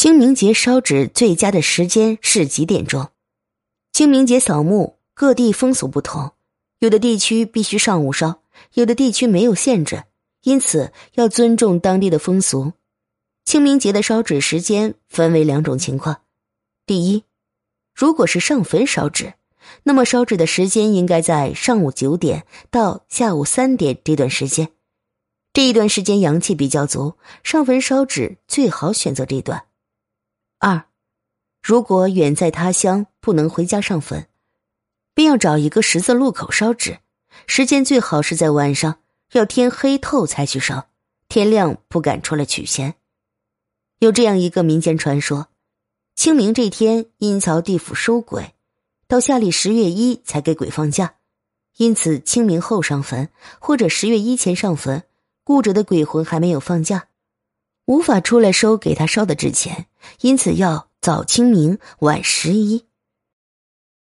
清明节烧纸最佳的时间是几点钟？清明节扫墓，各地风俗不同，有的地区必须上午烧，有的地区没有限制，因此要尊重当地的风俗。清明节的烧纸时间分为两种情况：第一，如果是上坟烧纸，那么烧纸的时间应该在上午九点到下午三点这段时间，这一段时间阳气比较足，上坟烧纸最好选择这段。二，如果远在他乡不能回家上坟，便要找一个十字路口烧纸，时间最好是在晚上，要天黑透才去烧，天亮不敢出来取钱。有这样一个民间传说：清明这天阴曹地府收鬼，到下历十月一才给鬼放假，因此清明后上坟或者十月一前上坟，故者的鬼魂还没有放假。无法出来收给他烧的纸钱，因此要早清明晚十一。